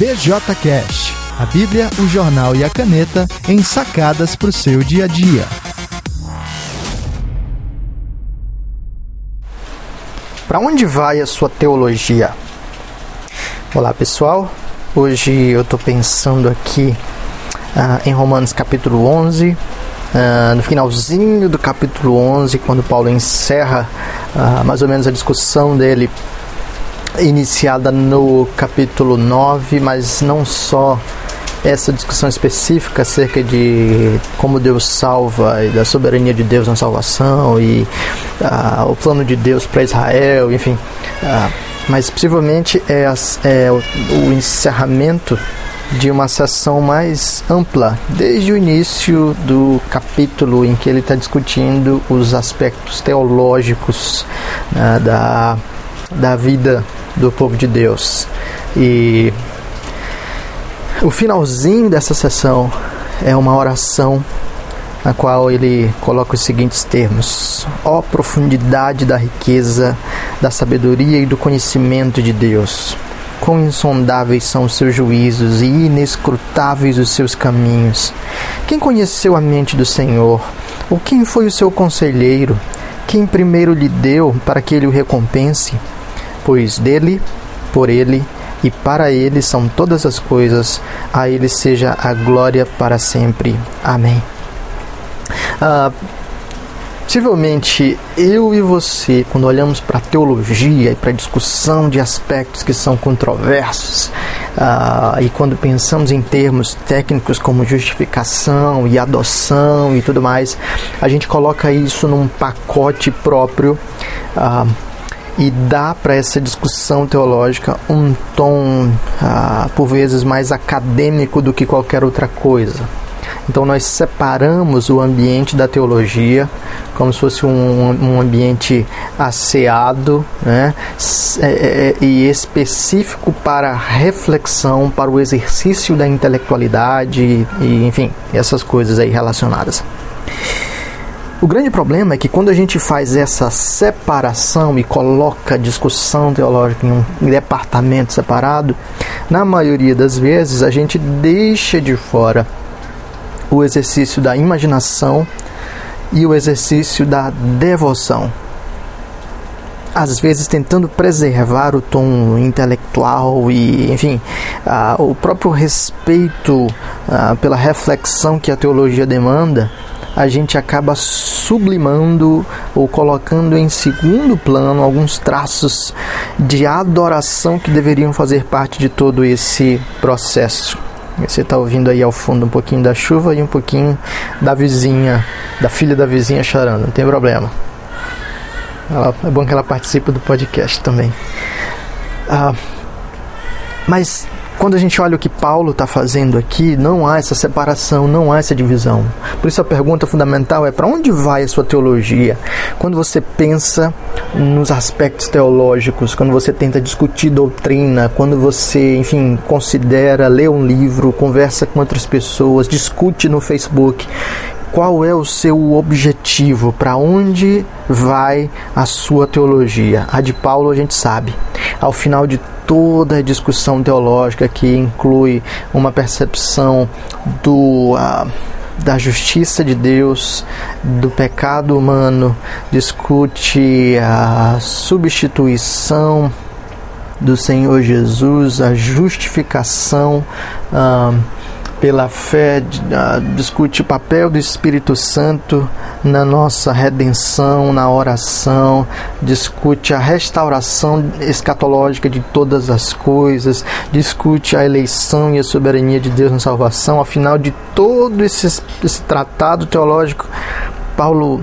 BJCast, a Bíblia, o jornal e a caneta em sacadas para o seu dia a dia. Para onde vai a sua teologia? Olá pessoal, hoje eu estou pensando aqui ah, em Romanos capítulo 11, ah, no finalzinho do capítulo 11, quando Paulo encerra ah, mais ou menos a discussão dele iniciada no capítulo 9, mas não só essa discussão específica acerca de como Deus salva e da soberania de Deus na salvação e uh, o plano de Deus para Israel, enfim. Uh, mas possivelmente é, é o, o encerramento de uma sessão mais ampla, desde o início do capítulo em que ele está discutindo os aspectos teológicos né, da, da vida do povo de Deus. E o finalzinho dessa sessão é uma oração na qual ele coloca os seguintes termos: Ó oh, profundidade da riqueza, da sabedoria e do conhecimento de Deus! Quão insondáveis são os seus juízos e inescrutáveis os seus caminhos! Quem conheceu a mente do Senhor? Ou quem foi o seu conselheiro? Quem primeiro lhe deu para que ele o recompense? Pois dele, por ele e para ele são todas as coisas, a ele seja a glória para sempre. Amém. Ah, possivelmente eu e você, quando olhamos para a teologia e para a discussão de aspectos que são controversos, ah, e quando pensamos em termos técnicos como justificação e adoção e tudo mais, a gente coloca isso num pacote próprio. Ah, e dá para essa discussão teológica um tom, ah, por vezes, mais acadêmico do que qualquer outra coisa. Então, nós separamos o ambiente da teologia como se fosse um, um ambiente asseado né? É, é, é, e específico para reflexão, para o exercício da intelectualidade e, enfim, essas coisas aí relacionadas. O grande problema é que quando a gente faz essa separação e coloca a discussão teológica em um departamento separado, na maioria das vezes a gente deixa de fora o exercício da imaginação e o exercício da devoção. Às vezes tentando preservar o tom intelectual e, enfim, o próprio respeito pela reflexão que a teologia demanda, a gente acaba sublimando ou colocando em segundo plano alguns traços de adoração que deveriam fazer parte de todo esse processo. Você está ouvindo aí ao fundo um pouquinho da chuva e um pouquinho da vizinha, da filha da vizinha chorando, não tem problema. É bom que ela participe do podcast também. Ah, mas quando a gente olha o que Paulo está fazendo aqui, não há essa separação, não há essa divisão. Por isso a pergunta fundamental é para onde vai a sua teologia? Quando você pensa nos aspectos teológicos, quando você tenta discutir doutrina, quando você, enfim, considera ler um livro, conversa com outras pessoas, discute no Facebook, qual é o seu objetivo, para onde vai a sua teologia. A de Paulo a gente sabe. Ao final de toda a discussão teológica que inclui uma percepção do. Da justiça de Deus, do pecado humano, discute a substituição do Senhor Jesus, a justificação. Pela fé, uh, discute o papel do Espírito Santo na nossa redenção, na oração, discute a restauração escatológica de todas as coisas, discute a eleição e a soberania de Deus na salvação. Afinal de todo esse, esse tratado teológico, Paulo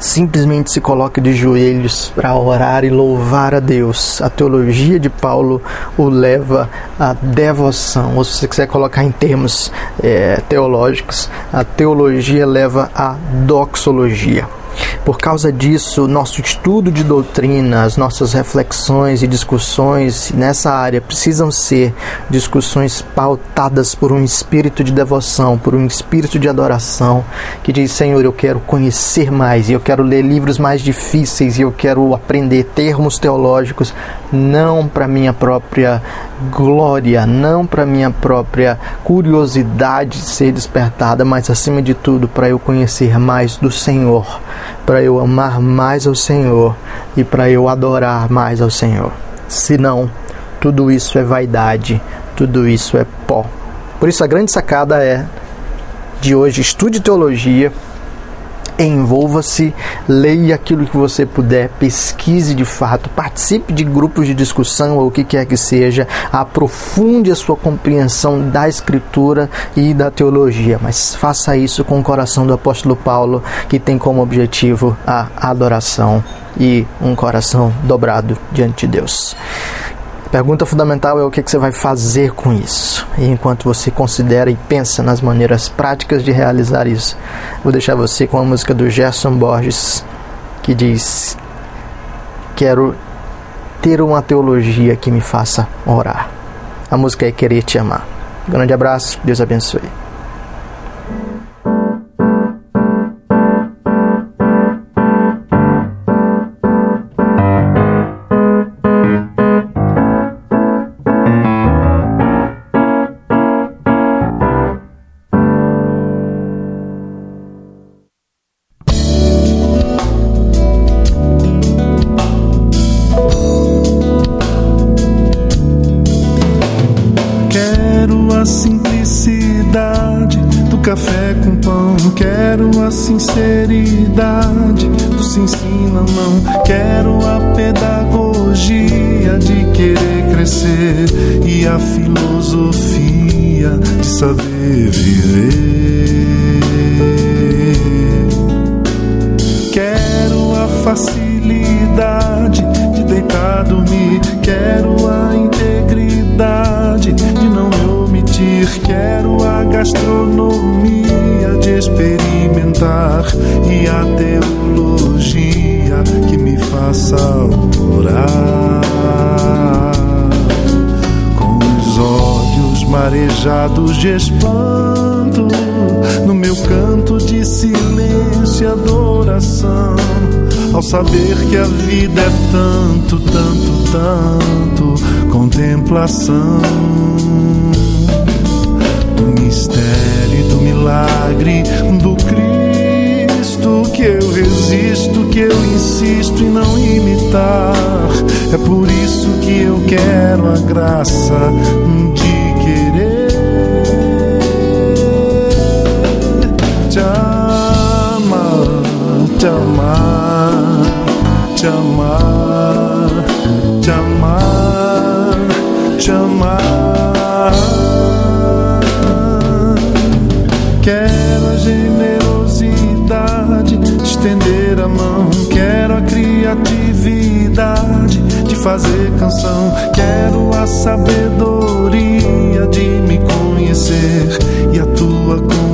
simplesmente se coloca de joelhos para orar e louvar a Deus. A teologia de Paulo o leva à devoção, ou se você quiser colocar em termos é, teológicos, a teologia leva à doxologia. Por causa disso, nosso estudo de doutrina, as nossas reflexões e discussões nessa área precisam ser discussões pautadas por um espírito de devoção, por um espírito de adoração, que diz: Senhor, eu quero conhecer mais, e eu quero ler livros mais difíceis, e eu quero aprender termos teológicos, não para minha própria glória, não para minha própria curiosidade ser despertada, mas acima de tudo para eu conhecer mais do Senhor, para eu amar mais ao Senhor e para eu adorar mais ao Senhor. Senão, tudo isso é vaidade, tudo isso é pó. Por isso a grande sacada é de hoje, estude teologia, envolva-se, leia aquilo que você puder, pesquise de fato, participe de grupos de discussão ou o que quer que seja, aprofunde a sua compreensão da Escritura e da teologia, mas faça isso com o coração do apóstolo Paulo, que tem como objetivo a adoração e um coração dobrado diante de Deus. Pergunta fundamental é o que, você vai fazer com isso. E enquanto você considera e pensa nas maneiras práticas de realizar isso, vou deixar você com a música do Gerson Borges, que diz: Quero ter uma teologia que me faça orar. A música é Querer Te Amar. grande abraço, Deus abençoe. Ensina não. Quero a pedagogia de querer crescer e a filosofia de saber viver. Quero a facilidade de deitar dormir. Quero a integridade Quero a gastronomia de experimentar e a teologia que me faça orar. Com os olhos marejados de espanto, no meu canto de silêncio e adoração, ao saber que a vida é tanto, tanto, tanto contemplação mistério do milagre do Cristo que eu resisto, que eu insisto em não imitar. É por isso que eu quero a graça de querer te amar, te amar, te amar, te amar, te amar. Mão. Quero a criatividade de fazer canção. Quero a sabedoria de me conhecer e a tua companhia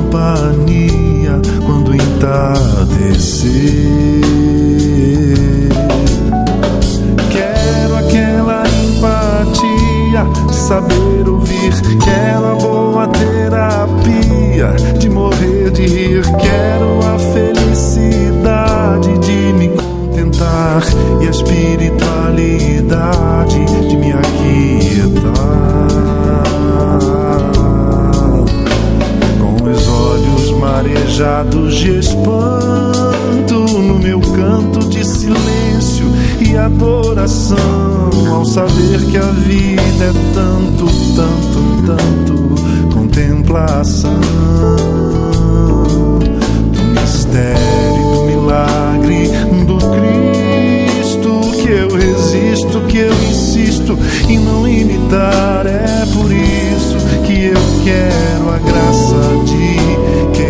saber que a vida é tanto, tanto, tanto contemplação do mistério, do milagre do Cristo que eu resisto, que eu insisto em não imitar. É por isso que eu quero a graça de querer